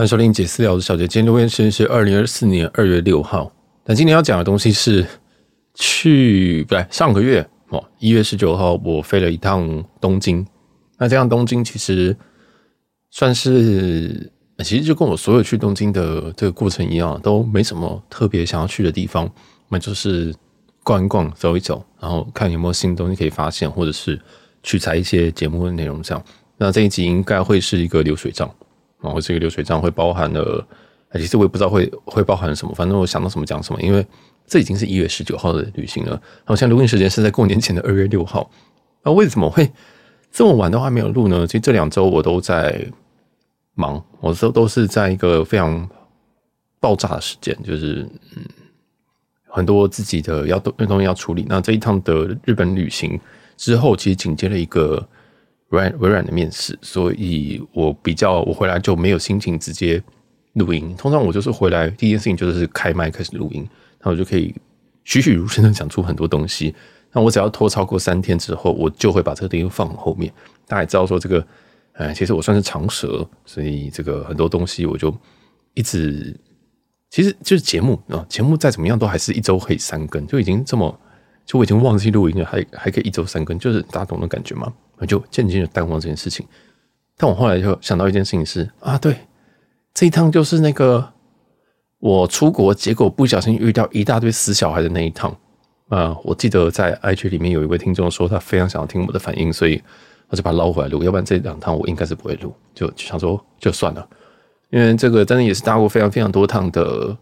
欢迎收听解私聊的小杰，今天录音时间是二零二四年二月六号。但今天要讲的东西是去不对，上个月哦，一月十九号我飞了一趟东京。那这趟东京其实算是，其实就跟我所有去东京的这个过程一样，都没什么特别想要去的地方，那就是逛一逛、走一走，然后看有没有新东西可以发现，或者是取材一些节目的内容这样。那这一集应该会是一个流水账。然后这个流水账会包含了，其实我也不知道会会包含什么，反正我想到什么讲什么。因为这已经是一月十九号的旅行了，然后现在录音时间是在过年前的二月六号。那为什么会这么晚都还没有录呢？其实这两周我都在忙，我都都是在一个非常爆炸的时间，就是嗯，很多自己的要东东西要处理。那这一趟的日本旅行之后，其实紧接了一个。微软微软的面试，所以我比较我回来就没有心情直接录音。通常我就是回来第一件事情就是开麦开始录音，那我就可以栩栩如生的讲出很多东西。那我只要拖超过三天之后，我就会把这个东西放后面。大家也知道说这个，哎，其实我算是长舌，所以这个很多东西我就一直，其实就是节目啊，节目再怎么样都还是一周可以三更，就已经这么。就我已经忘记录音了，还还可以一周三更，就是大家懂的感觉吗？我就渐渐的淡忘这件事情。但我后来就想到一件事情是啊，对，这一趟就是那个我出国，结果不小心遇到一大堆死小孩的那一趟啊。我记得在 IG 里面有一位听众说他非常想要听我的反应，所以我就把它捞回来录。要不然这两趟我应该是不会录，就就想说就算了，因为这个真的也是搭过非常非常多趟的。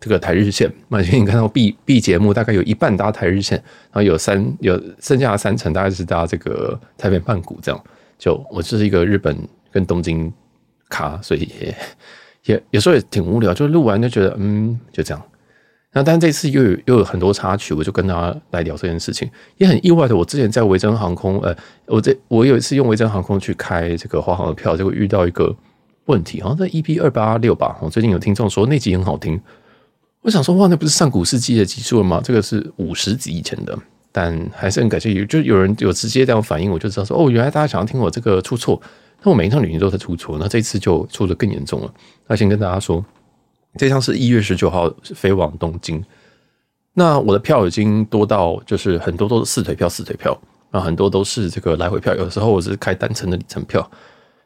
这个台日线，那你看到 B B 节目大概有一半搭台日线，然后有三有剩下的三成大概是搭这个台北曼谷这样。就我就是一个日本跟东京咖，所以也 也有时候也挺无聊，就录完就觉得嗯就这样。那但这次又有又有很多插曲，我就跟他来聊这件事情。也很意外的，我之前在维珍航空，呃，我这我有一次用维珍航空去开这个华航的票，就会遇到一个问题，好像在 EP 二八六吧。我最近有听众说那集很好听。我想说，哇，那不是上古世纪的集数了吗？这个是五十集以前的，但还是很感谢有，就有人有直接这样反应，我就知道说，哦，原来大家想要听我这个出错。那我每一趟旅行都在出错，那这次就出的更严重了。那先跟大家说，这趟是一月十九号飞往东京，那我的票已经多到就是很多都是四腿票，四腿票啊，很多都是这个来回票。有时候我是开单程的里程票。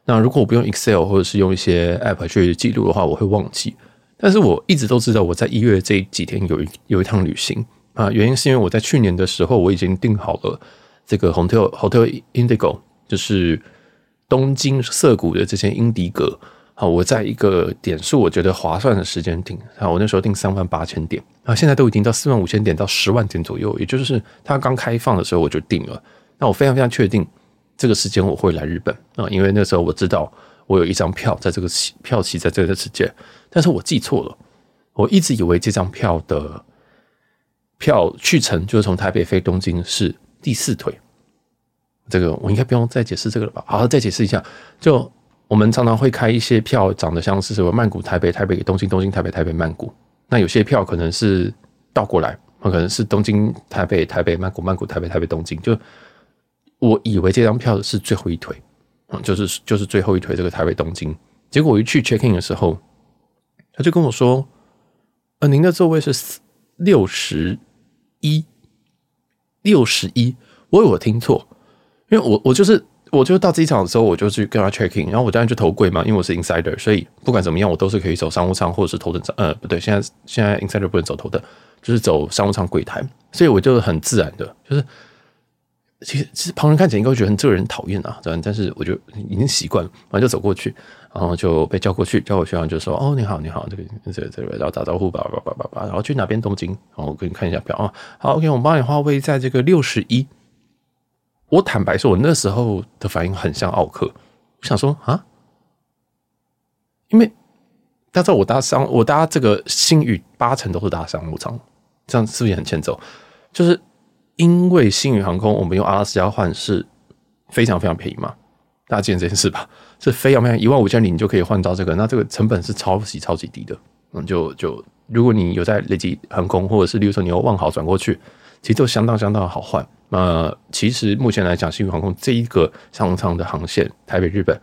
那如果我不用 Excel 或者是用一些 App 去记录的话，我会忘记。但是我一直都知道我在一月这几天有一有一趟旅行啊，原因是因为我在去年的时候我已经订好了这个 Hotel Hotel Indigo，就是东京涩谷的这些英迪格。好，我在一个点数我觉得划算的时间订，啊，我那时候订三万八千点啊，现在都已经到四万五千点到十万点左右，也就是它刚开放的时候我就订了。那我非常非常确定这个时间我会来日本啊，因为那时候我知道。我有一张票在这个票期在这个时间，但是我记错了，我一直以为这张票的票去程就是从台北飞东京是第四腿，这个我应该不用再解释这个了吧？好，再解释一下，就我们常常会开一些票，长得像是什么曼谷台北台北东京东京台北台北曼谷，那有些票可能是倒过来，可能是东京台北台北曼谷曼谷台北台北东京，就我以为这张票是最后一腿。就是就是最后一腿这个台北东京，结果我一去 check in 的时候，他就跟我说：“呃，您的座位是六十一，六十一。”我有听错，因为我我就是我就到机场的时候，我就去跟他 check in，然后我当然就头柜嘛，因为我是 insider，所以不管怎么样，我都是可以走商务舱或者是头等舱。呃，不对，现在现在 insider 不能走头等，就是走商务舱柜台，所以我就很自然的，就是。其实，其实旁人看起来应该会觉得这个人讨厌啊，这样，但是我就已经习惯了，然后就走过去，然后就被叫过去，叫过去，然后就说：“哦，你好，你好，这个这个这个，然后打招呼，叭叭叭叭叭，然后去哪边东京？然后我给你看一下表啊，好，OK，我帮你划位在这个六十一。我坦白说，我那时候的反应很像奥克，我想说啊，因为大家知道我搭商，我搭这个星宇八成都是搭商务舱，这样是不是也很欠揍？就是。因为星宇航空，我们用阿拉斯加换是非常非常便宜嘛，大家记得这件事吧？是非常非常一万五千里你就可以换到这个，那这个成本是超级超级低的。嗯，就就如果你有在累积航空，或者是例如说你要万豪转过去，其实都相当相当的好换。那其实目前来讲，星宇航空这一个商务舱的航线台北日本，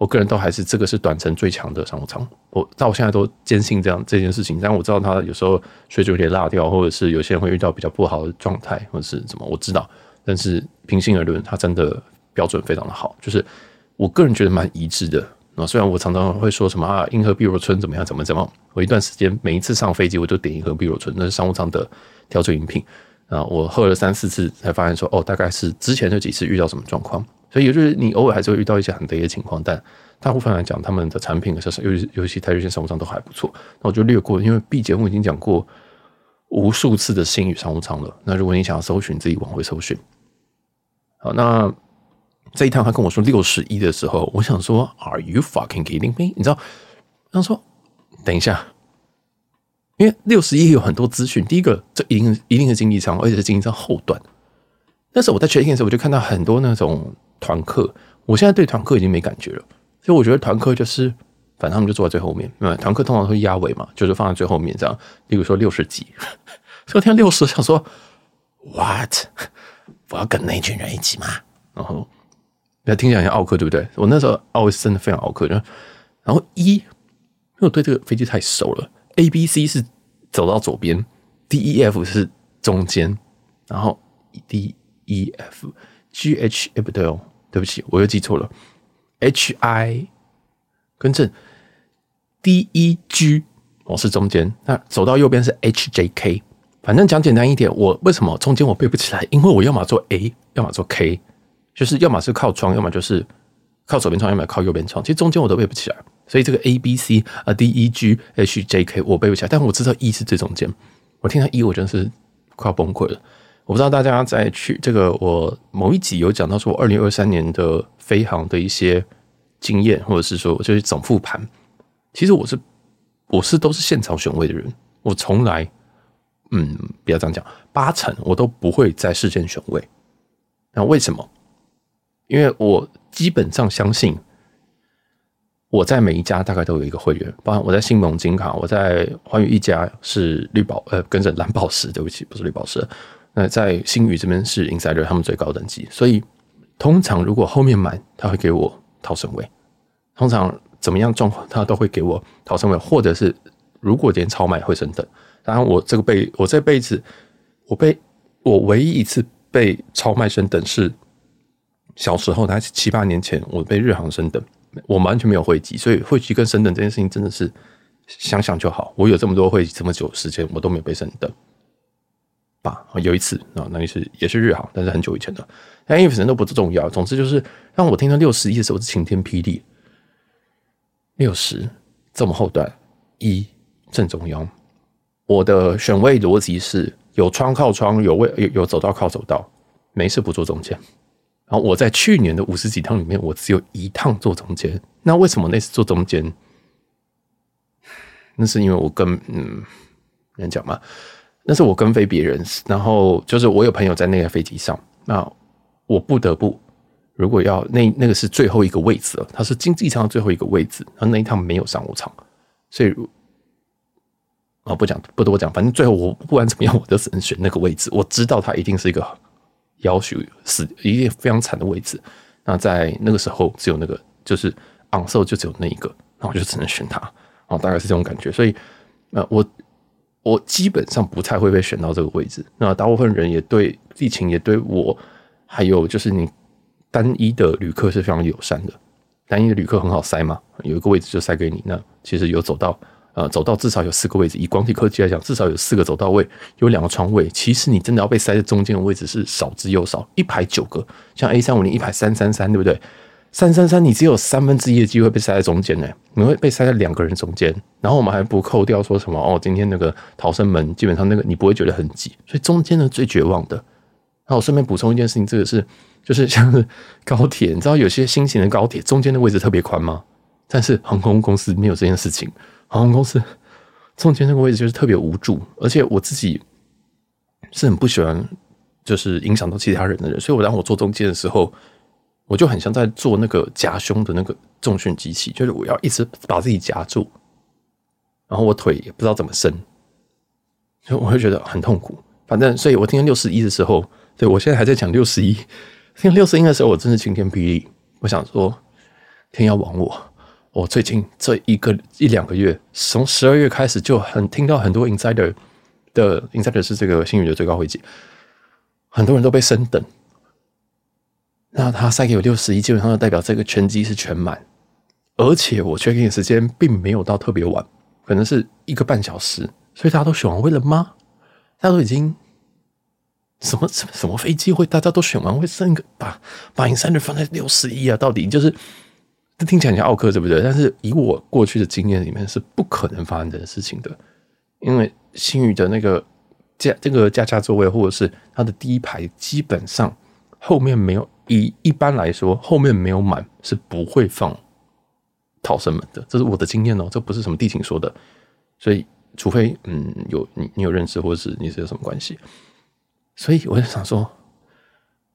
我个人都还是这个是短程最强的商务舱，我到我现在都坚信这样这件事情。但我知道它有时候水准有点落掉，或者是有些人会遇到比较不好的状态，或者是怎么，我知道。但是平心而论，它真的标准非常的好，就是我个人觉得蛮一致的。啊，虽然我常常会说什么啊，银河碧螺春怎么样，怎么怎么，我一段时间每一次上飞机我都点银河碧螺春，那是商务舱的调酒饮品啊。我喝了三四次才发现说，哦，大概是之前那几次遇到什么状况。所以也就是你偶尔还是会遇到一些很雷的情况，但大部分来讲，他们的产品是尤其尤其台积电商务舱都还不错。那我就略过，因为 B 节目已经讲过无数次的新宇商务舱了。那如果你想要搜寻，自己往回搜寻。好，那这一趟他跟我说六十一的时候，我想说，Are you fucking kidding me？你知道，他说等一下，因为六十一有很多资讯。第一个，这一定一定是经济舱，而且是经济舱后段。但是我在 check in 的时候，我就看到很多那种。团客，我现在对团客已经没感觉了，所以我觉得团客就是，反正他们就坐在最后面，嗯，团客通常会压尾嘛，就是放在最后面这样。例如说六十几，所以我听到六十，想说，what？我要跟那群人一起吗？然后，那听起来很奥客，对不对？我那时候奥是真的非常奥客，然后一，因为我对这个飞机太熟了，A、B、C 是走到左边，D、E、F 是中间，然后 D、E、F、G、H，哎不对哦。对不起，我又记错了。H I，更正，D E G，我是中间。那走到右边是 H J K。反正讲简单一点，我为什么中间我背不起来？因为我要么做 A，要么做 K，就是要么是靠窗，要么就是靠左边窗，要么靠右边窗。其实中间我都背不起来，所以这个 A B C 啊 D E G H J K 我背不起来。但我知道 E 是最中间。我听到 E，我真的是快要崩溃了。我不知道大家在去这个，我某一集有讲到说，我二零二三年的飞航的一些经验，或者是说就是总复盘。其实我是我是都是现场选位的人，我从来嗯，不要这样讲，八成我都不会在事先选位。那为什么？因为我基本上相信我在每一家大概都有一个会员，包括我在星盟金卡，我在寰宇一家是绿宝呃，跟着蓝宝石，对不起，不是绿宝石。那在星宇这边是 Insider，他们最高等级，所以通常如果后面满，他会给我逃生位。通常怎么样状况，他都会给我逃生位，或者是如果今天超卖会升等。当然，我这个辈，我这辈子我被我唯一一次被超卖升等是小时候，大概七八年前，我被日航升等，我完全没有会集，所以会集跟升等这件事情真的是想想就好。我有这么多会集这么久时间，我都没有被升等。吧，有一次啊，那也是也是日航，但是很久以前的，但因为反正都不重要。总之就是让我听到六十一的时候是晴天霹雳，六十这么后段一正中央，我的选位逻辑是有窗靠窗，有位有有走道靠走道，没事不坐中间。然后我在去年的五十几趟里面，我只有一趟坐中间。那为什么那次坐中间？那是因为我跟嗯，人讲嘛。那是我跟飞别人，然后就是我有朋友在那个飞机上，那我不得不，如果要那那个是最后一个位置了，它是经济舱最后一个位置，然后那一趟没有商务舱，所以啊不讲不多讲，反正最后我不管怎么样，我都只能选那个位置。我知道它一定是一个要求死一定非常惨的位置。那在那个时候只有那个就是昂首就只有那一个，那我就只能选它。啊，大概是这种感觉。所以呃我。我基本上不太会被选到这个位置。那大部分人也对地勤也对我，还有就是你单一的旅客是非常友善的。单一的旅客很好塞嘛，有一个位置就塞给你。那其实有走到，呃，走道至少有四个位置。以广体科技来讲，至少有四个走道位，有两个窗位。其实你真的要被塞在中间的位置是少之又少，一排九个，像 A 三五零一排三三三，对不对？三三三，你只有三分之一的机会被塞在中间呢，你会被塞在两个人中间，然后我们还不扣掉说什么哦，今天那个逃生门基本上那个你不会觉得很挤，所以中间呢最绝望的。那我顺便补充一件事情，这个是就是像是高铁，你知道有些新型的高铁中间的位置特别宽吗？但是航空公司没有这件事情，航空公司中间那个位置就是特别无助，而且我自己是很不喜欢就是影响到其他人的人，所以我当我坐中间的时候。我就很像在做那个夹胸的那个重训机器，就是我要一直把自己夹住，然后我腿也不知道怎么伸，所以我会觉得很痛苦。反正，所以我听六十一的时候，对，我现在还在讲六十一。听六十一的时候，我真是晴天霹雳。我想说，天要亡我。我最近这一个一两个月，从十二月开始就很听到很多 insider 的 insider 是这个星宇的最高会计，很多人都被升等。那他塞给我六十一，基本上就代表这个全机是全满，而且我确定时间并没有到特别晚，可能是一个半小时，所以大家都选完位了吗？大家都已经什么什么什么飞机会大家都选完会三个把把 insider 放在六十一啊？到底就是？这听起来像奥克，对不对？但是以我过去的经验里面，是不可能发生这件事情的，因为星宇的那个驾这个驾驾座位，或者是它的第一排，基本上后面没有，以一般来说，后面没有满是不会放逃生门的。这是我的经验哦，这不是什么地勤说的。所以，除非嗯有你你有认识，或者是你是有什么关系，所以我就想说，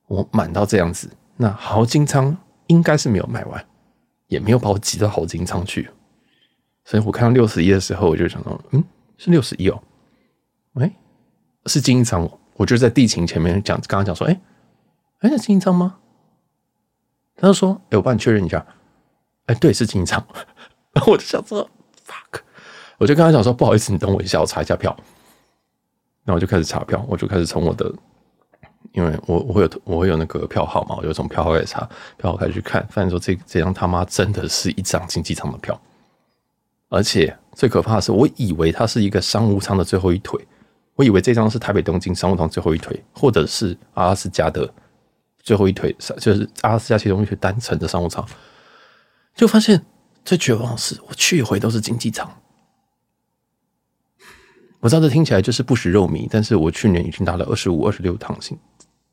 我满到这样子，那豪金仓应该是没有卖完。也没有把我挤到豪金仓去，所以我看到六十一的时候，我就想到，嗯，是六十一哦，哎，是经济舱，我就在地勤前面讲，刚刚讲说，哎，哎，是经济舱吗？他就说，哎，我帮你确认一下，哎，对，是经济舱。然后我就想说，fuck，我就跟他讲说，不好意思，你等我一下，我查一下票。然后我就开始查票，我就开始从我的。因为我我会有我会有那个票号嘛，我就从票号开始查，票号开始去看，发现说这这张他妈真的是一张经济舱的票，而且最可怕的是，我以为它是一个商务舱的最后一腿，我以为这张是台北东京商务舱最后一腿，或者是阿拉斯加的最后一腿，就是阿拉斯加其中一腿单层的商务舱，就发现最绝望的是，我去一回都是经济舱。我知道这听起来就是不食肉糜，但是我去年已经搭了二十五、二十六趟星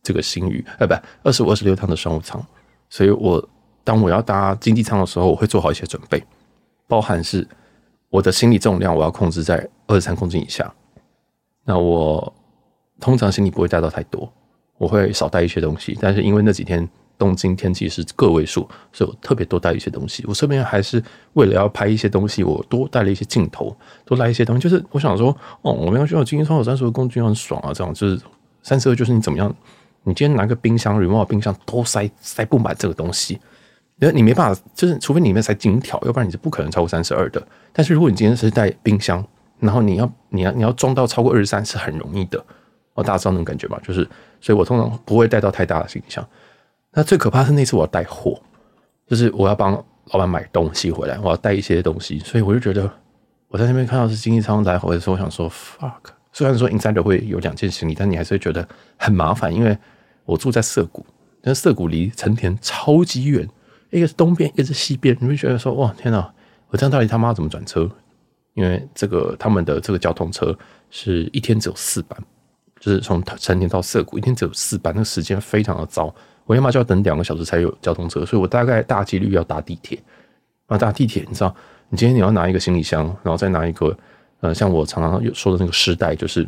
这个新宇，哎，不，二十五、二十六趟的商务舱，所以我当我要搭经济舱的时候，我会做好一些准备，包含是我的行李重量我要控制在二十三公斤以下。那我通常行李不会带到太多，我会少带一些东西，但是因为那几天。东京天气是个位数，所以我特别多带一些东西。我这边还是为了要拍一些东西，我多带了一些镜头，多带一些东西。就是我想说，哦，我们要需要经济舱有三十二公斤，很爽啊！这样就是三十二，就是你怎么样？你今天拿个冰箱，remote 冰箱都塞塞不满这个东西，因为你没办法，就是除非里面塞金条，要不然你是不可能超过三十二的。但是如果你今天是带冰箱，然后你要你要你要装到超过二十三，是很容易的。哦，大家知道那种感觉吗？就是，所以我通常不会带到太大的行李箱。那最可怕是那次我要带货，就是我要帮老板买东西回来，我要带一些东西，所以我就觉得我在那边看到是经济舱来回的时候，我想说 fuck。虽然说 inside 会有两件行李，但你还是会觉得很麻烦，因为我住在涩谷，但涩谷离成田超级远，一个是东边，一个是西边，你会觉得说哇天哪，我这样到底他妈怎么转车？因为这个他们的这个交通车是一天只有四班，就是从成田到涩谷一天只有四班，那个时间非常的糟。我要么就要等两个小时才有交通车，所以我大概大几率要搭地铁。那搭地铁，你知道，你今天你要拿一个行李箱，然后再拿一个，呃，像我常常有说的那个湿袋，就是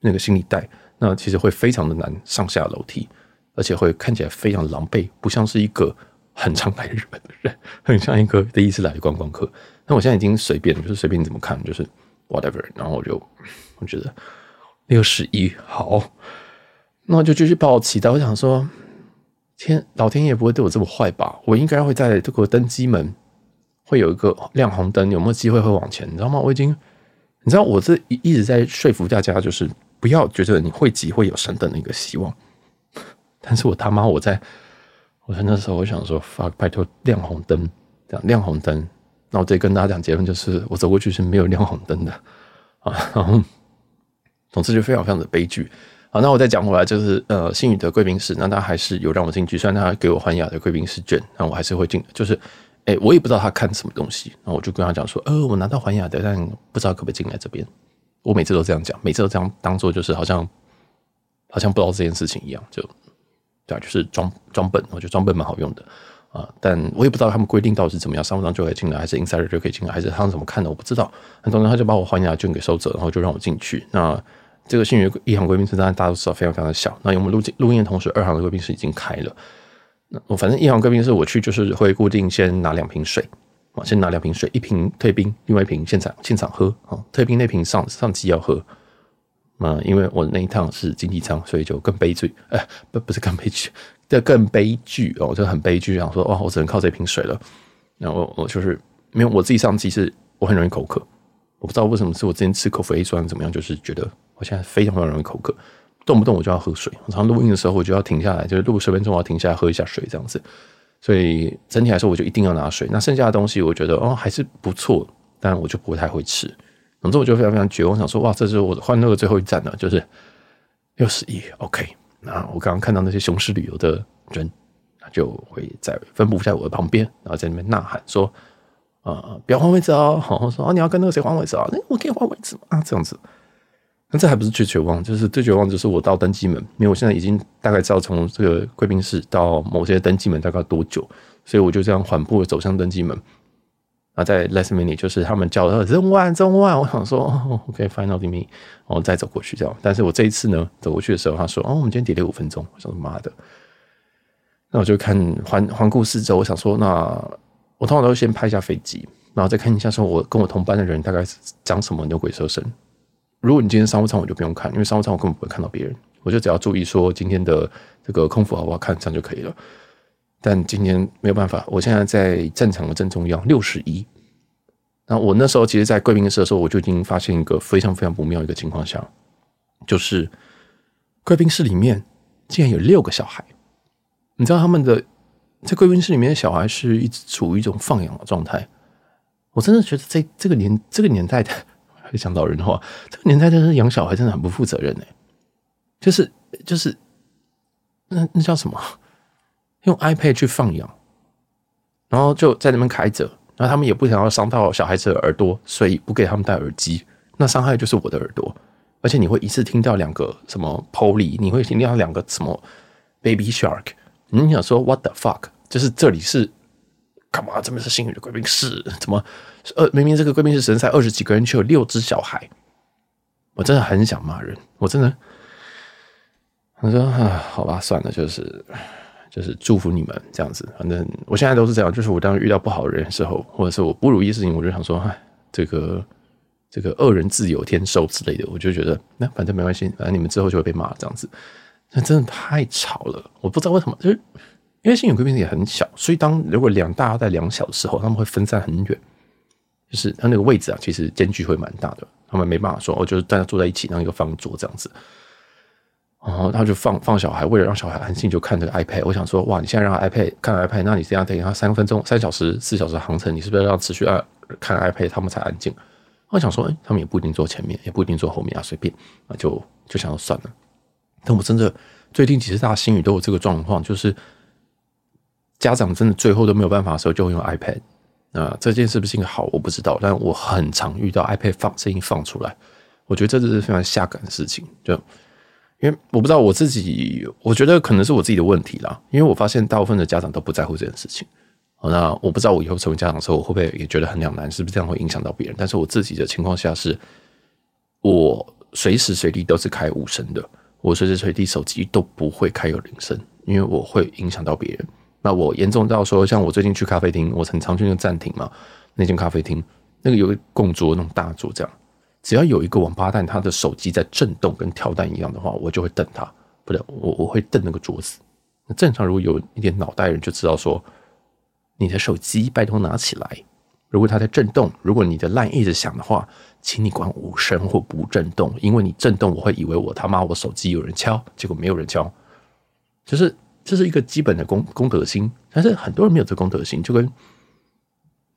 那个行李袋，那其实会非常的难上下楼梯，而且会看起来非常狼狈，不像是一个很常来日本的人，很像一个第一次来的观光客。那我现在已经随便，就是随便你怎么看，就是 whatever。然后我就我觉得六十一好。那就继续抱期待，我想说，天，老天爷不会对我这么坏吧？我应该会在这个登机门会有一个亮红灯，有没有机会会往前？你知道吗？我已经，你知道，我这一一直在说服大家，就是不要觉得你会挤会有升等的一个希望。但是我他妈，我在我在那时候，我想说，发拜托亮红灯，这样亮红灯。那我再跟大家讲结论，就是我走过去是没有亮红灯的啊。然后，总之就非常非常的悲剧。好，那我再讲回来，就是呃，新宇的贵宾室，那他还是有让我进去，虽然他给我环亚的贵宾室券，那我还是会进。就是，哎、我也不知道他看什么东西，那我就跟他讲说，呃，我拿到环亚的，但不知道可不可以进来这边。我每次都这样讲，每次都这样当做就是好像好像不知道这件事情一样，就对啊，就是装装笨，我觉得装笨蛮好用的啊。但我也不知道他们规定到底是怎么样，商务舱就可以进来，还是 insider 就可以进来，还是他们怎么看的，我不知道。很多人他就把我环亚券给收走，然后就让我进去。那这个星宇一航贵宾室当然大家都知道非常非常的小。那我们录进录音的同时，二航的贵宾室已经开了。那我反正一航贵宾室我去就是会固定先拿两瓶水啊，先拿两瓶水，一瓶退冰，另外一瓶现场现场喝啊。退冰那瓶上上机要喝。那因为我那一趟是经济舱，所以就更悲剧。哎、不不是更悲剧，这更悲剧哦，就很悲剧。想说哇，我只能靠这瓶水了。然后我就是没有我自己上机，是我很容易口渴。我不知道为什么，是我之前吃口服 A 酸怎么样，就是觉得我现在非常非常容易口渴，动不动我就要喝水。我常录音的时候，我就要停下来，就是录十分钟，我要停下来喝一下水这样子。所以整体来说，我就一定要拿水。那剩下的东西，我觉得哦还是不错，但我就不太会吃。总之，我就非常非常绝望，想说哇，这是我的欢乐的最后一站了，就是六十一。OK，那我刚刚看到那些雄狮旅游的人，他就会在分布在我的旁边，然后在那边呐喊说：“呃，不要换位置哦。”好我说：“哦，你要跟那个谁换位置啊？那我可以换位置吗？”啊，这样子。那这还不是最绝望，就是最绝望就是我到登机门，因为我现在已经大概知道从这个贵宾室到某些登机门大概多久，所以我就这样缓步走向登机门。啊，在 last minute 就是他们叫的 zone one zone one，我想说哦，OK，finally me，然后再走过去这样。但是我这一次呢，走过去的时候，他说哦，我们今天叠了五分钟。我说妈的，那我就看环环顾四周，我想说，那我通常都会先拍一下飞机，然后再看一下说我跟我同班的人大概长什么牛鬼蛇神。如果你今天商务舱，我就不用看，因为商务舱我根本不会看到别人，我就只要注意说今天的这个空腹好不好看，这样就可以了。但今天没有办法，我现在在战场的正中央，六十一。那我那时候其实，在贵宾室的时候，我就已经发现一个非常非常不妙一个情况下，就是贵宾室里面竟然有六个小孩。你知道他们的在贵宾室里面的小孩是一直处于一种放养的状态。我真的觉得在这个年这个年代的，讲老人话，这个年代真是养小孩真的很不负责任哎。就是就是那那叫什么？用 iPad 去放养，然后就在那边开着，然后他们也不想要伤到小孩子的耳朵，所以不给他们戴耳机。那伤害就是我的耳朵，而且你会一次听到两个什么 Polly，你会听到两个什么 Baby Shark。你想说 What the fuck？就是这里是干嘛？这边是星宇的贵宾室？怎么？呃，明明这个贵宾室神才二十几个人，却有六只小孩。我真的很想骂人，我真的。我说啊，好吧，算了，就是。就是祝福你们这样子，反正我现在都是这样。就是我当遇到不好的人的时候，或者是我不如意事情，我就想说，哎，这个这个恶人自有天收之类的，我就觉得那反正没关系，反正你们之后就会被骂这样子。那真的太吵了，我不知道为什么，就是因为星宇贵宾室也很小，所以当如果两大带两小的时候，他们会分散很远，就是他那个位置啊，其实间距会蛮大的，他们没办法说，我就是大家坐在一起，然后一个方桌这样子。然后他就放放小孩，为了让小孩安静，就看这个 iPad。我想说，哇，你现在让 iPad 看 iPad，那你这样等他三分钟、三小时、四小时航程，你是不是要持续啊看 iPad，他们才安静？我想说，哎，他们也不一定坐前面，也不一定坐后面啊，随便啊，就就想说算了。但我真的最近几次大家星宇都有这个状况，就是家长真的最后都没有办法的时候，就会用 iPad。啊，这件事不是一个好，我不知道，但我很常遇到 iPad 放声音放出来，我觉得这就是非常下感的事情，就。因为我不知道我自己，我觉得可能是我自己的问题啦。因为我发现大部分的家长都不在乎这件事情。那我不知道我以后成为家长的时候，我会不会也觉得很两难？是不是这样会影响到别人？但是我自己的情况下是，我随时随地都是开无声的，我随时随地手机都不会开有铃声，因为我会影响到别人。那我严重到说，像我最近去咖啡厅，我很常去那个暂停嘛，那间咖啡厅那个有个供桌那种大桌这样。只要有一个王八蛋，他的手机在震动，跟跳弹一样的话，我就会瞪他。不对，我我会瞪那个桌子。那正常如果有一点脑袋的人就知道说，你的手机拜托拿起来。如果它在震动，如果你的烂一直响的话，请你关无声或不震动，因为你震动，我会以为我他妈我手机有人敲，结果没有人敲。就是这是一个基本的公公德心，但是很多人没有这公德心，就跟。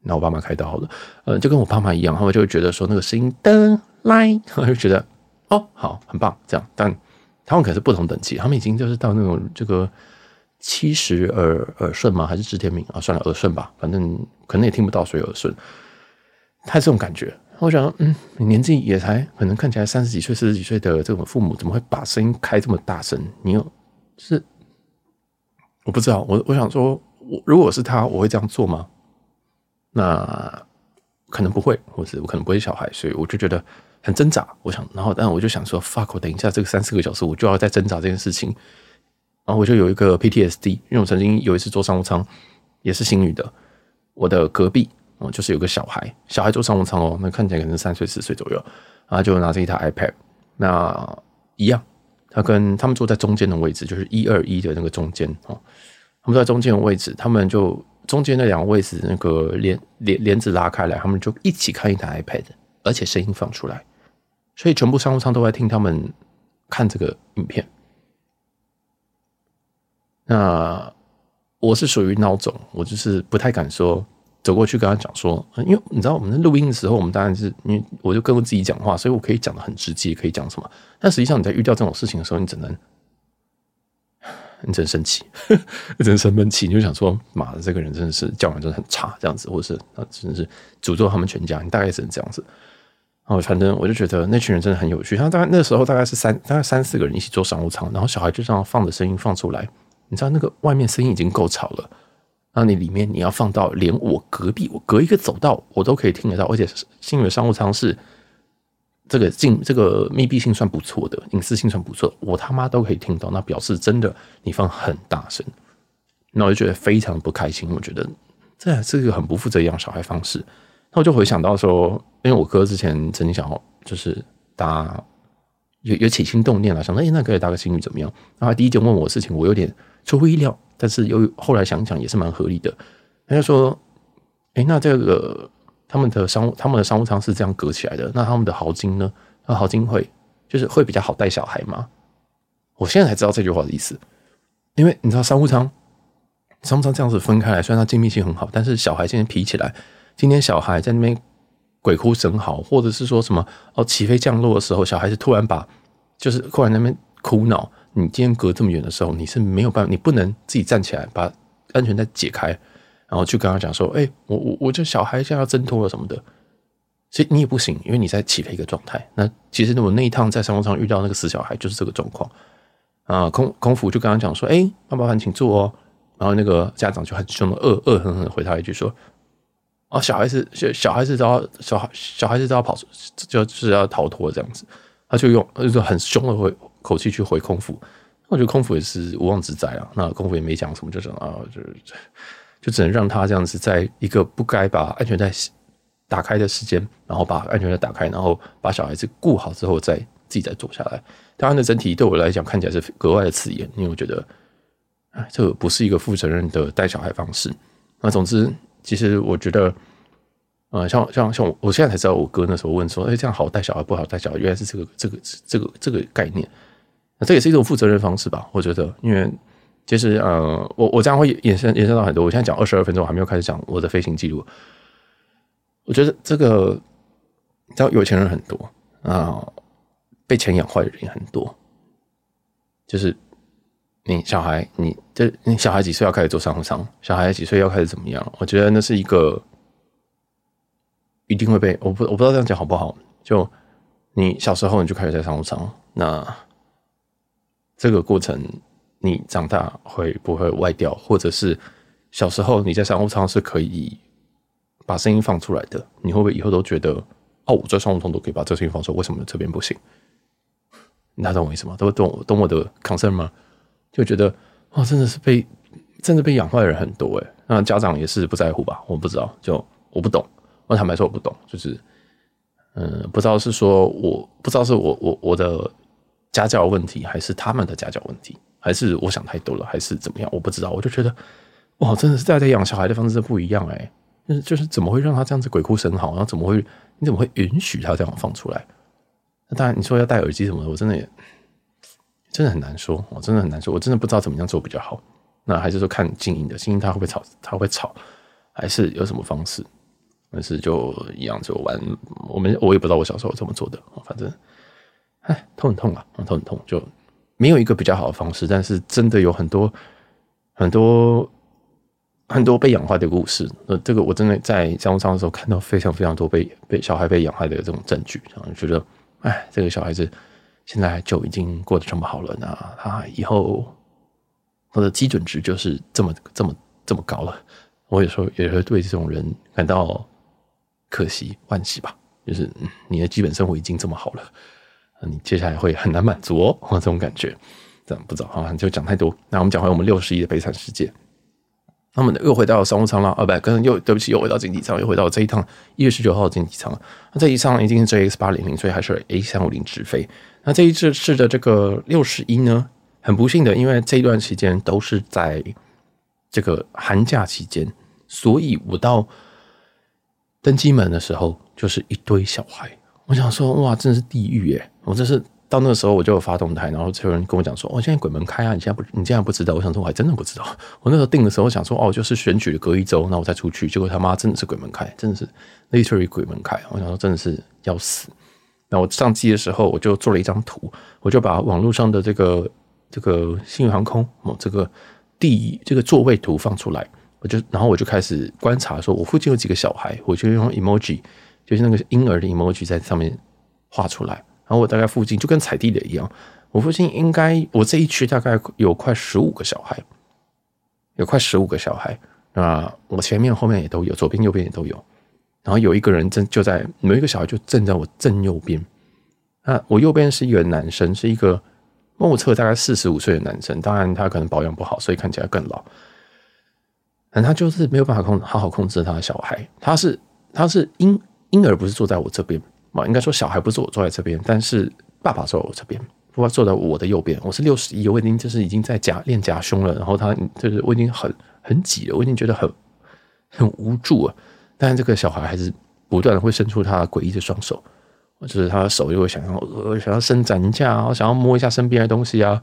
那我爸妈开刀好了，呃，就跟我爸妈一样，他们就会觉得说那个声音的来，我就觉得哦，好，很棒，这样。但他们可是不同等级，他们已经就是到那种这个七十耳耳顺吗？还是知天命啊？算了，耳顺吧，反正可能也听不到，所以耳顺。他这种感觉，我想，嗯，你年纪也才可能看起来三十几岁、四十几岁的这种父母，怎么会把声音开这么大声？你有是我不知道，我我想说，我如果是他，我会这样做吗？那可能不会，或者我可能不会小孩，所以我就觉得很挣扎。我想，然后，但我就想说，fuck，我等一下这个三四个小时，我就要再挣扎这件事情。然后我就有一个 PTSD，因为我曾经有一次坐商务舱，也是新宇的，我的隔壁哦，就是有个小孩，小孩坐商务舱哦，那看起来可能三岁四岁左右，然后就拿着一台 iPad，那一样，他跟他们坐在中间的位置，就是一二一的那个中间哦。他们在中间的位置，他们就中间那两个位置那个帘帘帘子拉开来，他们就一起看一台 iPad，而且声音放出来，所以全部商务舱都在听他们看这个影片。那我是属于孬种，我就是不太敢说。走过去跟他讲说，因为你知道我们在录音的时候，我们当然是因为我就跟我自己讲话，所以我可以讲得很直接，可以讲什么。但实际上你在遇到这种事情的时候，你只能，你只能生气，你只能生闷气，你就想说，妈的，这个人真的是教养真的很差，这样子，或者是啊，真的是诅咒他们全家，你大概只能这样子。然后反正我就觉得那群人真的很有趣。他大概那时候大概是三大概三四个人一起坐商务舱，然后小孩就这样放着声音放出来，你知道那个外面声音已经够吵了。那你里面你要放到连我隔壁，我隔一个走道，我都可以听得到，而且幸运的商务舱是这个进这个密闭性算不错的，隐私性算不错，我他妈都可以听到。那表示真的你放很大声，那我就觉得非常不开心。我觉得这是一个很不负责养小孩方式。那我就回想到说，因为我哥之前曾经想要就是搭有有起心动念了，想说哎，那可以搭个星宇怎么样？然后他第一件问我的事情，我有点出乎意料。但是由于后来想想也是蛮合理的。他就说：“哎，那这个他们的商务他们的商务舱是这样隔起来的，那他们的豪金呢？那豪金会就是会比较好带小孩吗？”我现在才知道这句话的意思，因为你知道商务舱商务舱这样子分开来，虽然它静密性很好，但是小孩今天皮起来，今天小孩在那边鬼哭神嚎，或者是说什么哦起飞降落的时候，小孩子突然把就是突然那边哭闹。你今天隔这么远的时候，你是没有办法，你不能自己站起来把安全带解开，然后去跟他讲说：“哎、我我我这小孩现在要挣脱了什么的。”所以你也不行，因为你在起飞一个状态。那其实我那一趟在商务舱遇到那个死小孩就是这个状况啊。空空服就跟他讲说：“哎、欸，爸爸，请坐哦。”然后那个家长就很凶的恶恶狠狠回他一句说：“哦，小孩子小小孩子都要小孩小孩子都要跑，就是要逃脱这样子。”他就用就是很凶的回。口气去回空腹，那，我觉得空腹也是无妄之灾啊。那空腹也没讲什么，就讲啊，就就只能让他这样子，在一个不该把安全带打开的时间，然后把安全带打开，然后把小孩子顾好之后，再自己再坐下来。当然，的整体对我来讲看起来是格外的刺眼，因为我觉得，哎，这不是一个负责任的带小孩方式。那总之，其实我觉得，呃，像像像我，我现在才知道，我哥那时候问说，哎，这样好带小孩不好带小孩，原来是这个这个这个这个概念。这也是一种负责任方式吧，我觉得，因为其实呃，我我这样会延伸延伸到很多。我现在讲二十二分钟，我还没有开始讲我的飞行记录。我觉得这个，你知道有钱人很多啊、被钱养坏的人也很多。就是你小孩，你这你小孩几岁要开始做商务舱？小孩几岁要开始怎么样？我觉得那是一个一定会被我不我不知道这样讲好不好？就你小时候你就开始在商务舱，那。这个过程，你长大会不会歪掉？或者是小时候你在商务舱是可以把声音放出来的？你会不会以后都觉得哦，我在商务舱都可以把这声音放出来，为什么这边不行？你懂我意思吗？都懂懂我的 concern 吗？就觉得哇，真的是被真的被养坏的人很多诶。那家长也是不在乎吧？我不知道，就我不懂。我坦白说我不懂，就是嗯，不知道是说我不知道是我我我的。家教问题，还是他们的家教问题，还是我想太多了，还是怎么样？我不知道。我就觉得，哇，真的是大家养小孩的方式不一样哎。就是就是，怎么会让他这样子鬼哭神嚎？然后怎么会？你怎么会允许他这样放出来？那当然，你说要戴耳机什么的，我真的也真的很难说。我真的很难说，我真的不知道怎么样做比较好。那还是说看静音的，静音他会不会吵？他会不会吵？还是有什么方式？但是就一样就玩。我们我也不知道我小时候怎么做的，反正。哎，痛很痛啊，痛很痛，就没有一个比较好的方式。但是真的有很多很多很多被氧化的故事。呃，这个我真的在商务舱的时候看到非常非常多被被小孩被养坏的这种证据，然后觉得，哎，这个小孩子现在就已经过得这么好了，那他以后他的基准值就是这么这么这么高了。我有时候也会对这种人感到可惜惋惜吧，就是你的基本生活已经这么好了。你接下来会很难满足哦，这种感觉，这样不知道啊，就讲太多。那我们讲回我们六十亿的悲惨世界。那么又回到商务舱了，啊，不，刚刚又对不起，又回到经济舱，又回到这一趟一月十九号的经济舱。那这一趟已经是 JX 八零零，所以还是 A 三五零直飞。那这一次试的这个六十一呢，很不幸的，因为这一段期间都是在这个寒假期间，所以我到登机门的时候就是一堆小孩。我想说，哇，真的是地狱耶！我这是。到那个时候我就有发动态，然后就有人跟我讲说：“哦，现在鬼门开啊！你现在不，你现在不知道。”我想说，我还真的不知道。我那时候定的时候想说：“哦，就是选举隔一周，那我再出去。”结果他妈真的是鬼门开，真的是 literally 鬼门开。我想说，真的是要死。那我上机的时候，我就做了一张图，我就把网络上的这个这个星宇航空哦，这个第一这个座位图放出来，我就然后我就开始观察，说我附近有几个小孩，我就用 emoji，就是那个婴儿的 emoji 在上面画出来。然后我大概附近就跟踩地雷一样，我附近应该我这一区大概有快十五个小孩，有快十五个小孩。那我前面后面也都有，左边右边也都有。然后有一个人正就在有一个小孩就正在我正右边。那我右边是一个男生，是一个目测大概四十五岁的男生，当然他可能保养不好，所以看起来更老。但他就是没有办法控好好控制他的小孩，他是他是婴婴儿，不是坐在我这边。啊，应该说小孩不是我坐在这边，但是爸爸坐在我这边，爸爸坐在我的右边。我是六十一，我已经就是已经在夹练夹胸了，然后他就是我已经很很挤了，我已经觉得很很无助啊。但是这个小孩还是不断的会伸出他诡异的双手，就是他的手又会想要呃想要伸展一下，想要摸一下身边的东西啊。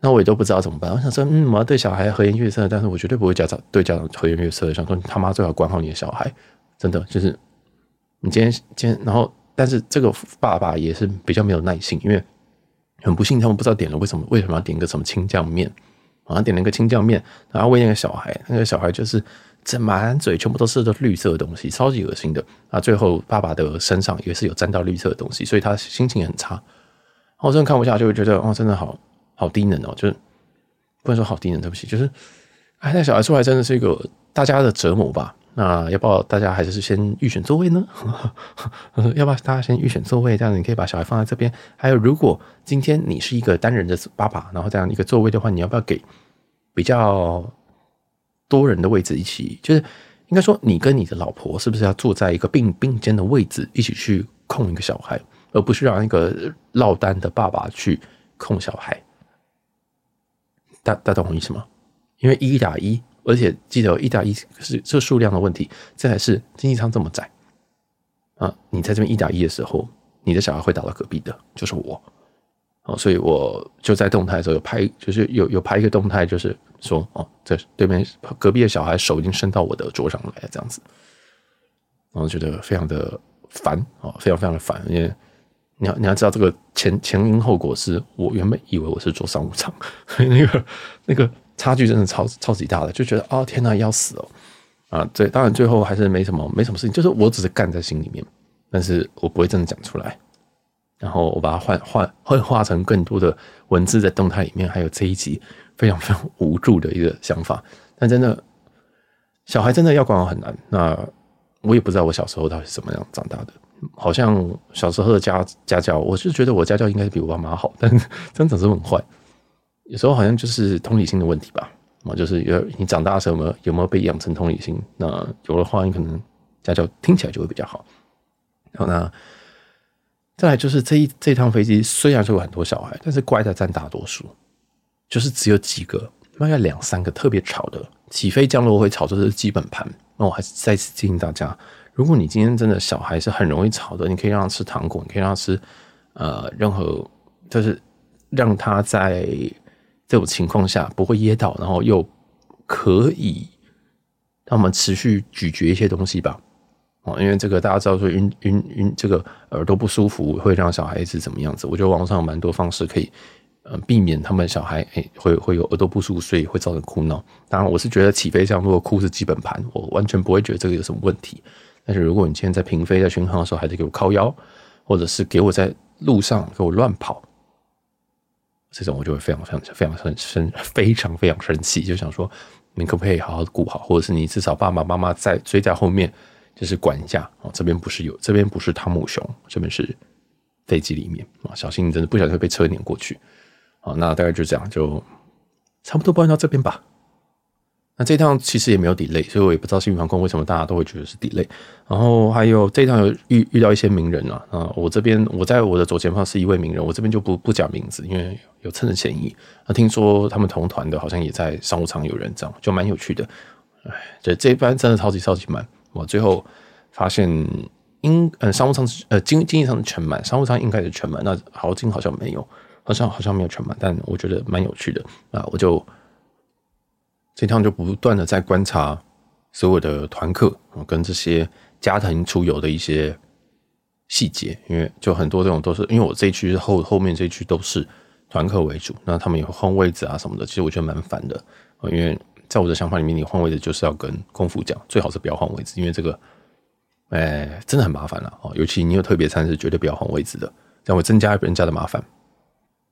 那我也都不知道怎么办。我想说，嗯，我要对小孩和颜悦色，但是我绝对不会家长对家长和颜悦色。想说他妈最好管好你的小孩，真的就是。你今天今天，然后，但是这个爸爸也是比较没有耐心，因为很不幸，他们不知道点了为什么为什么要点一个什么清酱面，然后点了一个清酱面，然后喂那个小孩，那个小孩就是这满嘴全部都是绿色的东西，超级恶心的。啊，最后爸爸的身上也是有沾到绿色的东西，所以他心情很差。我真的看不下去，就会觉得哦，真的好好低能哦，就是不能说好低能，对不起，就是哎，那小孩出来真的是一个大家的折磨吧。那要不要大家还是先预选座位呢？要不要大家先预选座位？这样你可以把小孩放在这边。还有，如果今天你是一个单人的爸爸，然后这样一个座位的话，你要不要给比较多人的位置一起？就是应该说，你跟你的老婆是不是要坐在一个并并肩的位置，一起去控一个小孩，而不是让一个落单的爸爸去控小孩？大大家懂我意思吗？因为一打一。而且记得一打一是这数量的问题，再来是经济舱这么窄啊！你在这边一打一的时候，你的小孩会打到隔壁的，就是我哦，所以我就在动态的时候有拍，就是有有拍一个动态，就是说哦，这对面隔壁的小孩手已经伸到我的桌上来了，这样子，然后觉得非常的烦哦，非常非常的烦，因为你要你要知道这个前前因后果，是我原本以为我是坐商务舱，所以那个那个。差距真的超超级大的，就觉得哦天哪，要死哦啊！对，当然最后还是没什么没什么事情，就是我只是干在心里面，但是我不会真的讲出来。然后我把它换换幻化成更多的文字在动态里面，还有这一集非常非常无助的一个想法。但真的，小孩真的要管好很难。那我也不知道我小时候到底是怎么样长大的，好像小时候的家家教，我是觉得我家教应该是比我爸妈好，但真的是很坏。有时候好像就是同理心的问题吧，啊，就是有你长大的时候有没有有没有被养成同理心？那有的话，你可能家教听起来就会比较好。然后呢，再来就是这一这一趟飞机虽然说有很多小孩，但是乖的占大多数，就是只有几个，大概两三个特别吵的，起飞降落会吵，这是基本盘。那我还是再次提醒大家，如果你今天真的小孩是很容易吵的，你可以让他吃糖果，你可以让他吃呃任何，就是让他在。这种情况下不会噎到，然后又可以让我们持续咀嚼一些东西吧。哦，因为这个大家知道说晕晕晕，这个耳朵不舒服会让小孩子怎么样子？我觉得网上有蛮多方式可以呃避免他们小孩诶会会有耳朵不舒服，所以会造成哭闹。当然，我是觉得起飞这样如果哭是基本盘，我完全不会觉得这个有什么问题。但是如果你今天在平飞在巡航的时候还是给我靠腰，或者是给我在路上给我乱跑。这种我就会非常非常非常生生非常非常生气，就想说，你可不可以好好的顾好，或者是你至少爸爸妈妈在追在后面，就是管一下哦。这边不是有，这边不是汤姆熊，这边是飞机里面啊，小心你真的不小心被车碾过去。啊，那大概就这样，就差不多播到这边吧。那这趟其实也没有 delay，所以我也不知道新宇航空为什么大家都会觉得是 delay。然后还有这趟有遇遇到一些名人啊，啊，我这边我在我的左前方是一位名人，我这边就不不讲名字，因为有蹭的嫌疑。那听说他们同团的好像也在商务舱有人这样，就蛮有趣的。哎，这这一班真的超级超级满，我最后发现应呃商务舱呃经经济舱全满，商务舱应该是全满，那豪金好像没有，好像好像没有全满，但我觉得蛮有趣的啊，我就。这趟就不断的在观察所有的团客跟这些家庭出游的一些细节，因为就很多这种都是因为我这一区后后面这一区都是团客为主，那他们也会换位置啊什么的，其实我觉得蛮烦的，因为在我的想法里面，你换位置就是要跟空服讲，最好是不要换位置，因为这个，哎，真的很麻烦了哦，尤其你有特别餐是绝对不要换位置的，这样会增加人家的麻烦。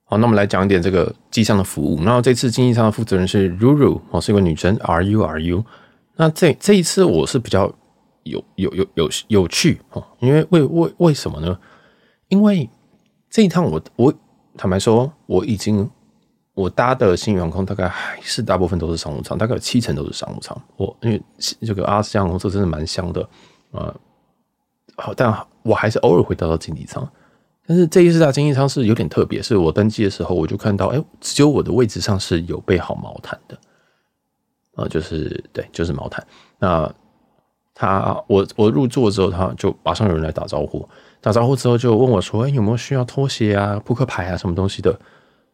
好，那我们来讲一点这个机上的服务。那这次经济舱的负责人是 Ruru，哦，是一个女生，R U R U。那这这一次我是比较有有有有有趣哦，因为为为为什么呢？因为这一趟我我坦白说，我已经我搭的星宇航空大概还是大部分都是商务舱，大概有七成都是商务舱。我因为这个阿斯加航空车真的蛮香的啊，好，但我还是偶尔会搭到经济舱。但是这一次大经济舱是有点特别，是我登机的时候我就看到，哎，只有我的位置上是有备好毛毯的，啊，就是对，就是毛毯。那他我我入座之后，他就马上有人来打招呼，打招呼之后就问我说，哎，有没有需要拖鞋啊、扑克牌啊什么东西的？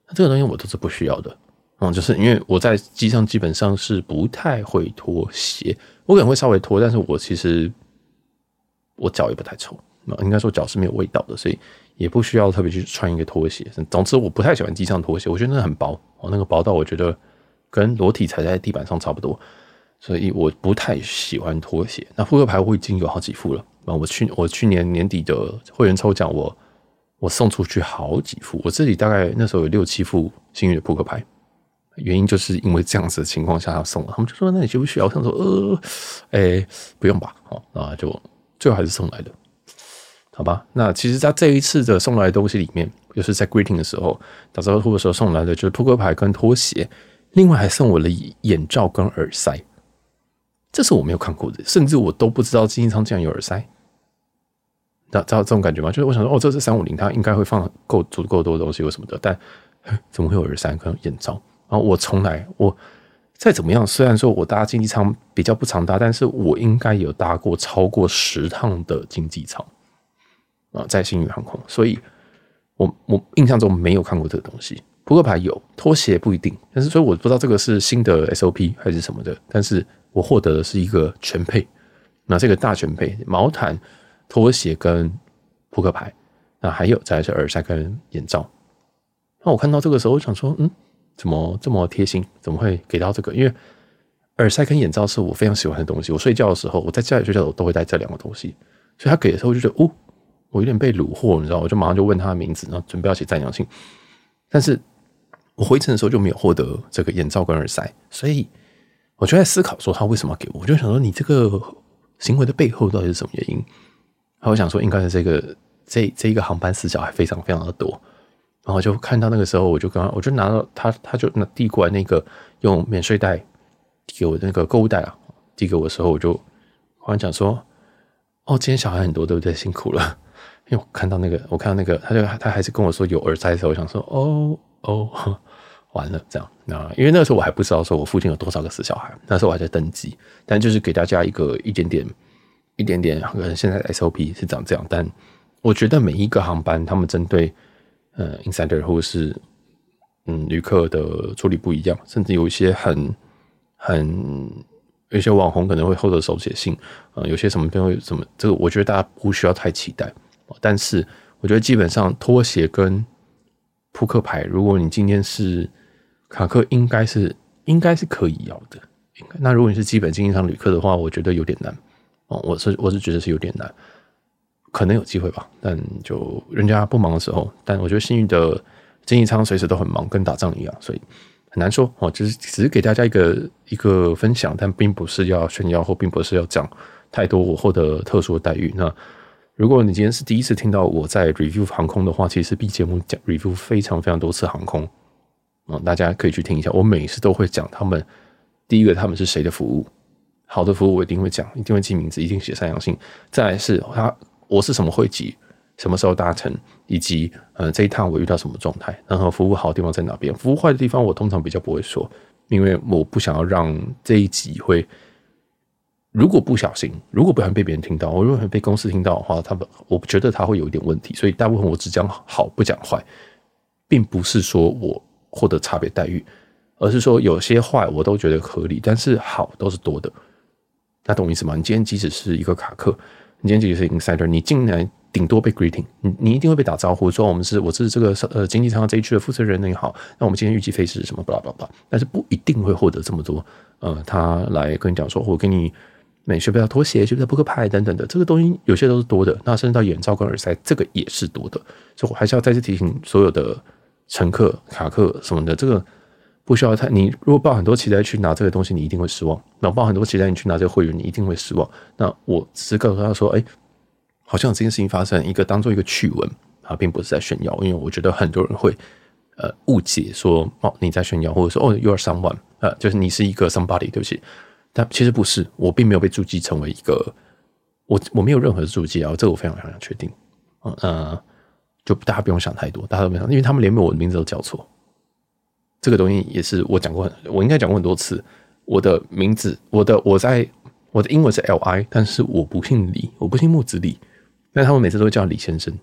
那这个东西我都是不需要的，嗯，就是因为我在机上基本上是不太会脱鞋，我可能会稍微脱，但是我其实我脚也不太臭，应该说脚是没有味道的，所以。也不需要特别去穿一个拖鞋。总之，我不太喜欢机上拖鞋，我觉得那很薄哦，那个薄到我觉得跟裸体踩在地板上差不多，所以我不太喜欢拖鞋。那扑克牌我已经有好几副了啊！我去我去年年底的会员抽奖，我我送出去好几副，我自己大概那时候有六七副幸运的扑克牌。原因就是因为这样子的情况下要送了，他们就说：“那你需不需要？”我想说：“呃，哎、不用吧。”哦，那就最后还是送来的。好吧，那其实，在这一次的送来的东西里面，就是在 greeting 的时候打招呼的时候送来的，就是扑克牌跟拖鞋，另外还送我了眼罩跟耳塞，这是我没有看过的，甚至我都不知道经济舱竟然有耳塞，知道这种感觉吗？就是我想说，哦，这是三五零，它应该会放够足够多的东西或什么的，但怎么会有耳塞跟眼罩？然后我从来我再怎么样，虽然说我搭经济舱比较不常搭，但是我应该有搭过超过十趟的经济舱。啊，在星宇航空，所以我我印象中没有看过这个东西。扑克牌有，拖鞋不一定，但是所以我不知道这个是新的 SOP 还是什么的。但是我获得的是一个全配，那这个大全配，毛毯、拖鞋跟扑克牌，那还有再来是耳塞跟眼罩。那我看到这个时候，我想说，嗯，怎么这么贴心？怎么会给到这个？因为耳塞跟眼罩是我非常喜欢的东西。我睡觉的时候，我在家里睡觉，我都会带这两个东西。所以他给的时候，我就觉得，哦。我有点被虏获，你知道，我就马上就问他的名字，然后准备要写赞扬信。但是我回程的时候就没有获得这个眼罩跟耳塞，所以我就在思考说他为什么要给我？我就想说你这个行为的背后到底是什么原因？然后我想说应该是这个这这一个航班死角还非常非常的多。然后就看到那个时候，我就刚刚我就拿到他，他就拿递过来那个用免税袋给我的那个购物袋啊，递给我的时候，我就忽然讲说：“哦，今天小孩很多，对不对？辛苦了。”因为我看到那个，我看到那个，他就他还是跟我说有耳塞的时候，我想说哦哦，完了这样。那因为那个时候我还不知道说我附近有多少个死小孩，那时候我还在登记，但就是给大家一个一点点一点点，可能现在 SOP 是长这样。但我觉得每一个航班他们针对呃 insider 或者是嗯旅客的处理不一样，甚至有一些很很有些网红可能会获得手写信啊、有些什么都会什么，这个我觉得大家不需要太期待。但是我觉得基本上拖鞋跟扑克牌，如果你今天是卡克，应该是应该是可以要的。那如果你是基本经济舱旅客的话，我觉得有点难哦。我是我是觉得是有点难，可能有机会吧。但就人家不忙的时候，但我觉得幸运的经济舱随时都很忙，跟打仗一样，所以很难说哦。只是只是给大家一个一个分享，但并不是要炫耀或并不是要讲太多我获得特殊的待遇。那。如果你今天是第一次听到我在 review 航空的话，其实 B 节目讲 review 非常非常多次航空，嗯大家可以去听一下。我每次都会讲他们第一个他们是谁的服务，好的服务我一定会讲，一定会记名字，一定写三阳性。再来是他我是什么会籍，什么时候搭乘，以及呃这一趟我遇到什么状态，然后服务好的地方在哪边，服务坏的地方我通常比较不会说，因为我不想要让这一集会。如果不小心，如果不小心被别人听到，我如果被公司听到的话，他们我觉得他会有一点问题，所以大部分我只讲好不讲坏，并不是说我获得差别待遇，而是说有些坏我都觉得合理，但是好都是多的。那懂我意思吗？你今天即使是一个卡客，你今天即使是 insider，你进来顶多被 greeting，你你一定会被打招呼，说我们是我是这个呃经济舱这一区的负责人，你好，那我们今天预计费是什么？巴拉巴拉，但是不一定会获得这么多。呃，他来跟你讲说，我给你。美学不要拖鞋，学不要扑克牌等等的，这个东西有些都是多的。那甚至到眼罩跟耳塞，这个也是多的。所以我还是要再次提醒所有的乘客、卡客什么的，这个不需要太。你如果抱很多期待去拿这个东西，你一定会失望。那抱很多期待你去拿这个会员，你一定会失望。那我只是告诉他说，哎，好像这件事情发生，一个当做一个趣闻啊，并不是在炫耀。因为我觉得很多人会呃误解说，哦，你在炫耀，或者说哦，you are someone，呃，就是你是一个 somebody，对不起。但其实不是，我并没有被注记成为一个，我我没有任何的注记啊，这个我非常非常确定。嗯、呃，就大家不用想太多，大家都没想，因为他们连我的名字都叫错。这个东西也是我讲过很，我应该讲过很多次。我的名字，我的我在我的英文是 L I，但是我不姓李，我不姓木子李，但他们每次都会叫李先生，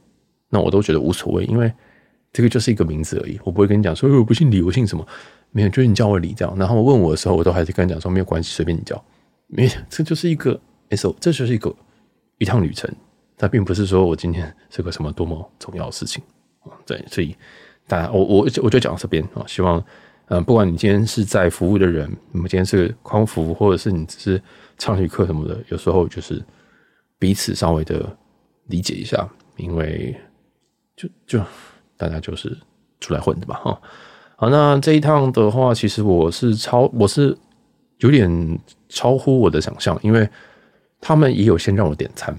那我都觉得无所谓，因为这个就是一个名字而已，我不会跟你讲说，我不姓李，我姓什么。没有，就是你叫我李这样。然后问我的时候，我都还是跟你讲说没有关系，随便你叫。没有，这就是一个 SO，这就是一个一趟旅程。它并不是说我今天是个什么多么重要的事情啊。对，所以大家，我我我就讲到这边啊。希望，嗯，不管你今天是在服务的人，你们今天是匡扶，或者是你只是唱旅客什么的，有时候就是彼此稍微的理解一下，因为就就大家就是出来混的嘛，哈。好，那这一趟的话，其实我是超，我是有点超乎我的想象，因为他们也有先让我点餐，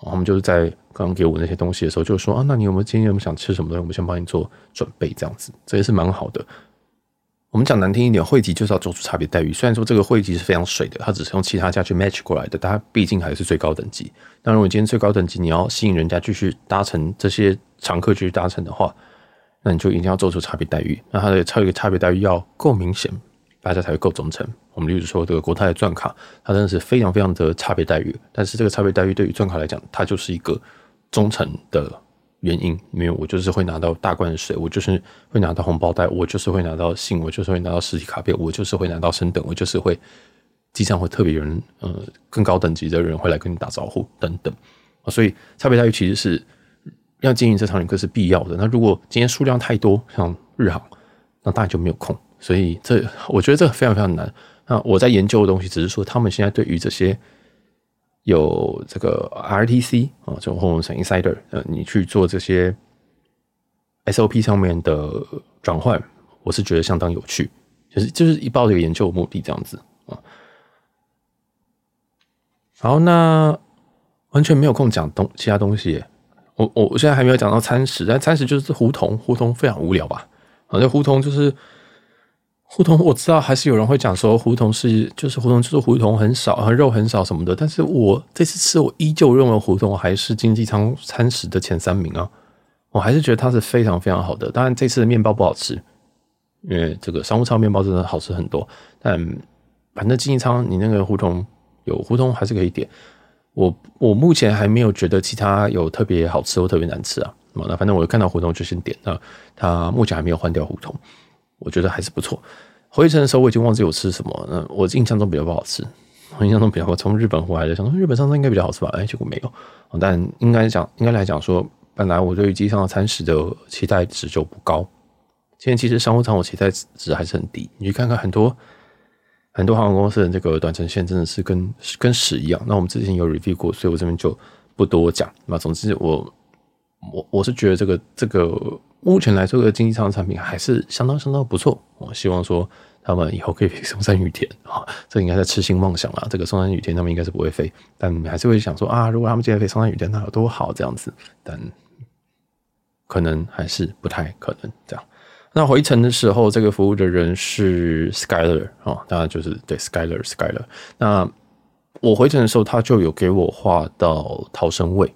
他们就是在刚刚给我那些东西的时候，就说啊，那你有没有今天有没有想吃什么东西？我们先帮你做准备，这样子，这也是蛮好的。我们讲难听一点，汇集就是要做出差别待遇。虽然说这个汇集是非常水的，它只是用其他家去 match 过来的，但它毕竟还是最高等级。那如果今天最高等级你要吸引人家继续搭乘这些常客继续搭乘的话，那你就一定要做出差别待遇，那它的差一个差别待遇要够明显，大家才会够忠诚。我们例如说这个国泰的钻卡，它真的是非常非常的差别待遇。但是这个差别待遇对于钻卡来讲，它就是一个忠诚的原因，因为我就是会拿到大罐水，我就是会拿到红包袋，我就是会拿到信，我就是会拿到实体卡片，我就是会拿到升等，我就是会机上会特别有人，呃，更高等级的人会来跟你打招呼等等啊。所以差别待遇其实是。要经营这场旅客是必要的。那如果今天数量太多，像日航，那当然就没有空。所以这我觉得这非常非常难。那我在研究的东西，只是说他们现在对于这些有这个 RTC 啊，就或者是 Insider，呃，你去做这些 SOP 上面的转换，我是觉得相当有趣。就是就是一抱这个研究的目的这样子啊。好，那完全没有空讲东其他东西。我我我现在还没有讲到餐食，但餐食就是胡同，胡同非常无聊吧？好像胡同就是胡同，我知道还是有人会讲说胡同是就是胡同就是胡同很少，肉很少什么的。但是我这次吃，我依旧认为胡同还是经济舱餐食的前三名啊！我还是觉得它是非常非常好的。当然这次的面包不好吃，因为这个商务舱面包真的好吃很多。但反正经济舱你那个胡同有胡同还是可以点。我我目前还没有觉得其他有特别好吃或特别难吃啊。那反正我看到胡同就先点。那他目前还没有换掉胡同，我觉得还是不错。回程的时候我已经忘记我吃什么，那我印象中比较不好吃。我印象中比较我从日本回来的，想说日本上餐应该比较好吃吧？哎，结果没有。但应该讲应该来讲说，本来我对于机上的餐食的期待值就不高。现在其实商务舱我期待值还是很低。你去看看很多。很多航空公司的这个短程线真的是跟跟屎一样。那我们之前有 review 过，所以我这边就不多讲。那总之我，我我我是觉得这个这个目前来说，这个经济舱产品还是相当相当不错。我希望说他们以后可以飞松山羽田 啊，这应该在痴心妄想啊。这个松山羽田他们应该是不会飞，但还是会想说啊，如果他们今天飞松山羽田，那有多好这样子。但可能还是不太可能这样。那回程的时候，这个服务的人是 Skyler 哦，当然就是对 Skyler Skyler。那我回程的时候，他就有给我画到逃生位。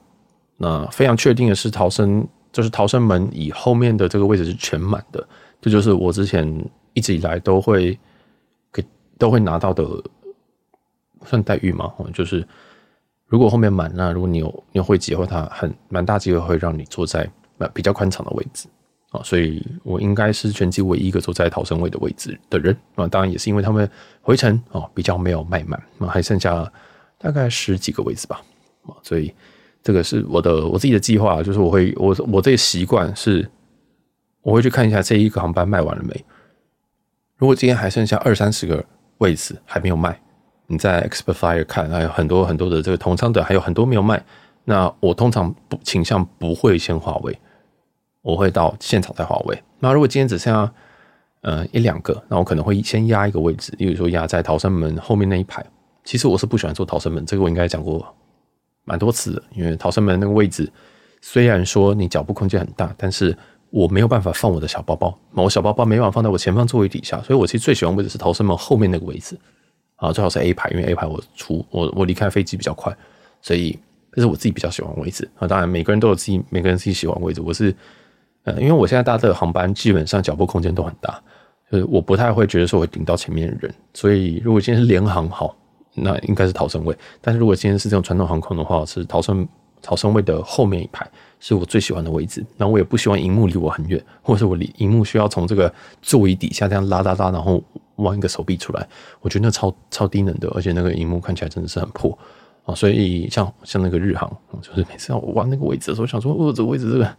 那非常确定的是，逃生就是逃生门以后面的这个位置是全满的。这就是我之前一直以来都会给都会拿到的，算待遇吗？就是如果后面满，那如果你有你会籍的话，他很蛮大机会会让你坐在比较宽敞的位置。啊，所以我应该是全机唯一一个坐在逃生位的位置的人啊。当然也是因为他们回程啊比较没有卖满，啊还剩下大概十几个位置吧。啊，所以这个是我的我自己的计划，就是我会我我这习惯是，我会去看一下这一个航班卖完了没。如果今天还剩下二三十个位置还没有卖，你在 Expedia 看还有很多很多的这个同舱的还有很多没有卖，那我通常不倾向不会先划位。我会到现场再划位。那如果今天只剩下呃一两个，那我可能会先压一个位置，例如说压在逃生门后面那一排。其实我是不喜欢坐逃生门，这个我应该讲过蛮多次的。因为逃生门那个位置，虽然说你脚步空间很大，但是我没有办法放我的小包包，我小包包没办法放在我前方座位底下，所以我其实最喜欢位置是逃生门后面那个位置啊，最好是 A 排，因为 A 排我出我我离开飞机比较快，所以这是我自己比较喜欢的位置啊。当然每个人都有自己每个人自己喜欢的位置，我是。呃，因为我现在搭的航班基本上脚步空间都很大，就是我不太会觉得说会顶到前面的人，所以如果今天是联航好，那应该是逃生位。但是如果今天是这种传统航空的话，是逃生逃生位的后面一排是我最喜欢的位置。那我也不希望荧幕离我很远，或者是我离荧幕需要从这个座椅底下这样拉拉拉，然后弯一个手臂出来，我觉得那超超低能的，而且那个荧幕看起来真的是很破啊。所以像像那个日航，就是每次要我弯那个位置的时候，想说哦，这个位置这个。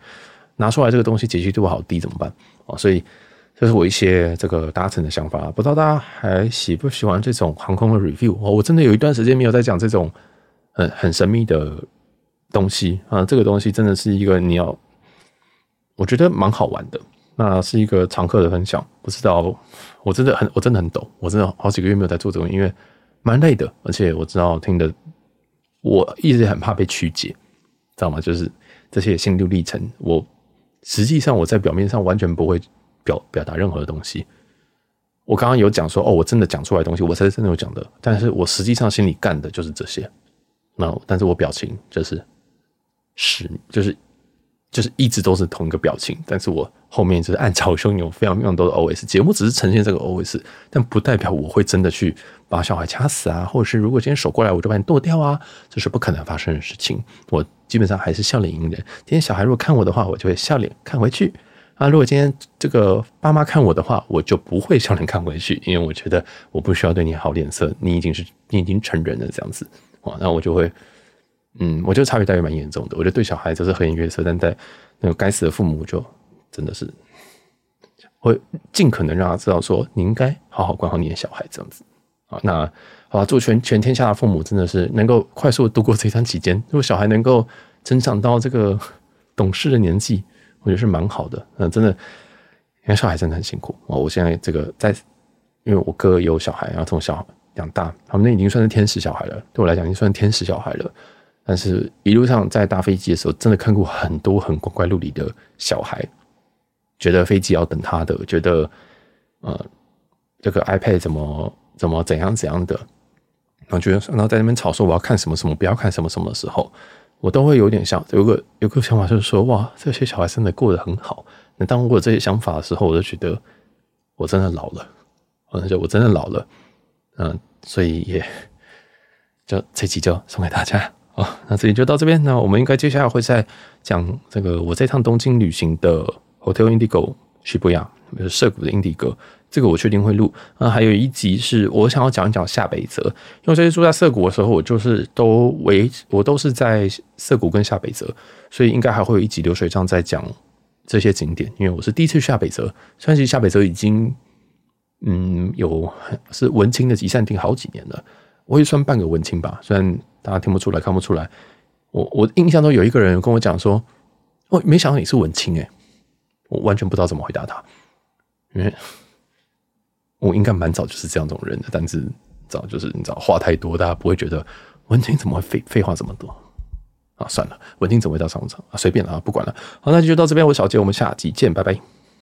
拿出来这个东西解析度好低怎么办？哦，所以这是我一些这个搭乘的想法。不知道大家还喜不喜欢这种航空的 review？哦，我真的有一段时间没有在讲这种很很神秘的东西啊。这个东西真的是一个你要，我觉得蛮好玩的。那是一个常客的分享。不知道，我真的很我真的很抖，我真的好几个月没有在做这种，因为蛮累的，而且我知道听的，我一直很怕被曲解，知道吗？就是这些心路历程，我。实际上，我在表面上完全不会表表达任何的东西。我刚刚有讲说，哦，我真的讲出来东西，我才是真的有讲的。但是我实际上心里干的就是这些。那，但是我表情就是是，就是。就是一直都是同一个表情，但是我后面就是暗潮汹涌，非常非常多的 OS。节目只是呈现这个 OS，但不代表我会真的去把小孩掐死啊，或者是如果今天手过来我就把你剁掉啊，这是不可能发生的事情。我基本上还是笑脸迎人。今天小孩如果看我的话，我就会笑脸看回去啊。如果今天这个爸妈看我的话，我就不会笑脸看回去，因为我觉得我不需要对你好脸色，你已经是你已经成人了这样子啊，那我就会。嗯，我觉得差别待遇蛮严重的。我觉得对小孩子是和颜悦色，但在那个该死的父母就真的是会尽可能让他知道说，你应该好好管好你的小孩这样子啊。那好吧，祝全全天下的父母真的是能够快速度过这段期间。如果小孩能够成长到这个懂事的年纪，我觉得是蛮好的。嗯，真的，因为小孩真的很辛苦啊。我现在这个在，因为我哥有小孩，然后从小养大，他们那已经算是天使小孩了。对我来讲，已经算天使小孩了。但是一路上在搭飞机的时候，真的看过很多很光怪陆离的小孩，觉得飞机要等他的，觉得呃这个 iPad 怎么怎么怎样怎样的，然后觉得然后在那边吵说我要看什么什么，不要看什么什么的时候，我都会有点想有个有个想法，就是说哇，这些小孩真的过得很好。那当我有这些想法的时候，我就觉得我真的老了，或者就我真的老了，嗯，所以也就这期就送给大家。啊，那这里就到这边。那我们应该接下来会再讲这个我这趟东京旅行的 Hotel Indigo Shibuya，就是涩谷的 Indigo，，这个我确定会录。那还有一集是我想要讲一讲下北泽，因为这次住在涩谷的时候，我就是都围，我都是在涩谷跟下北泽，所以应该还会有一集流水账在讲这些景点。因为我是第一次去下北泽，虽然其实下北泽已经嗯有是文青的集散地好几年了，我也算半个文青吧，虽然。大家听不出来，看不出来。我我印象中有一个人跟我讲说：“哦，没想到你是文青诶。”我完全不知道怎么回答他，因为我应该蛮早就是这样种人的，但是早就是你知道话太多，大家不会觉得文青怎么会废废话这么多啊？算了，文青怎么会到商场啊？随便了啊，不管了。好，那就到这边，我是小杰，我们下集见，拜拜。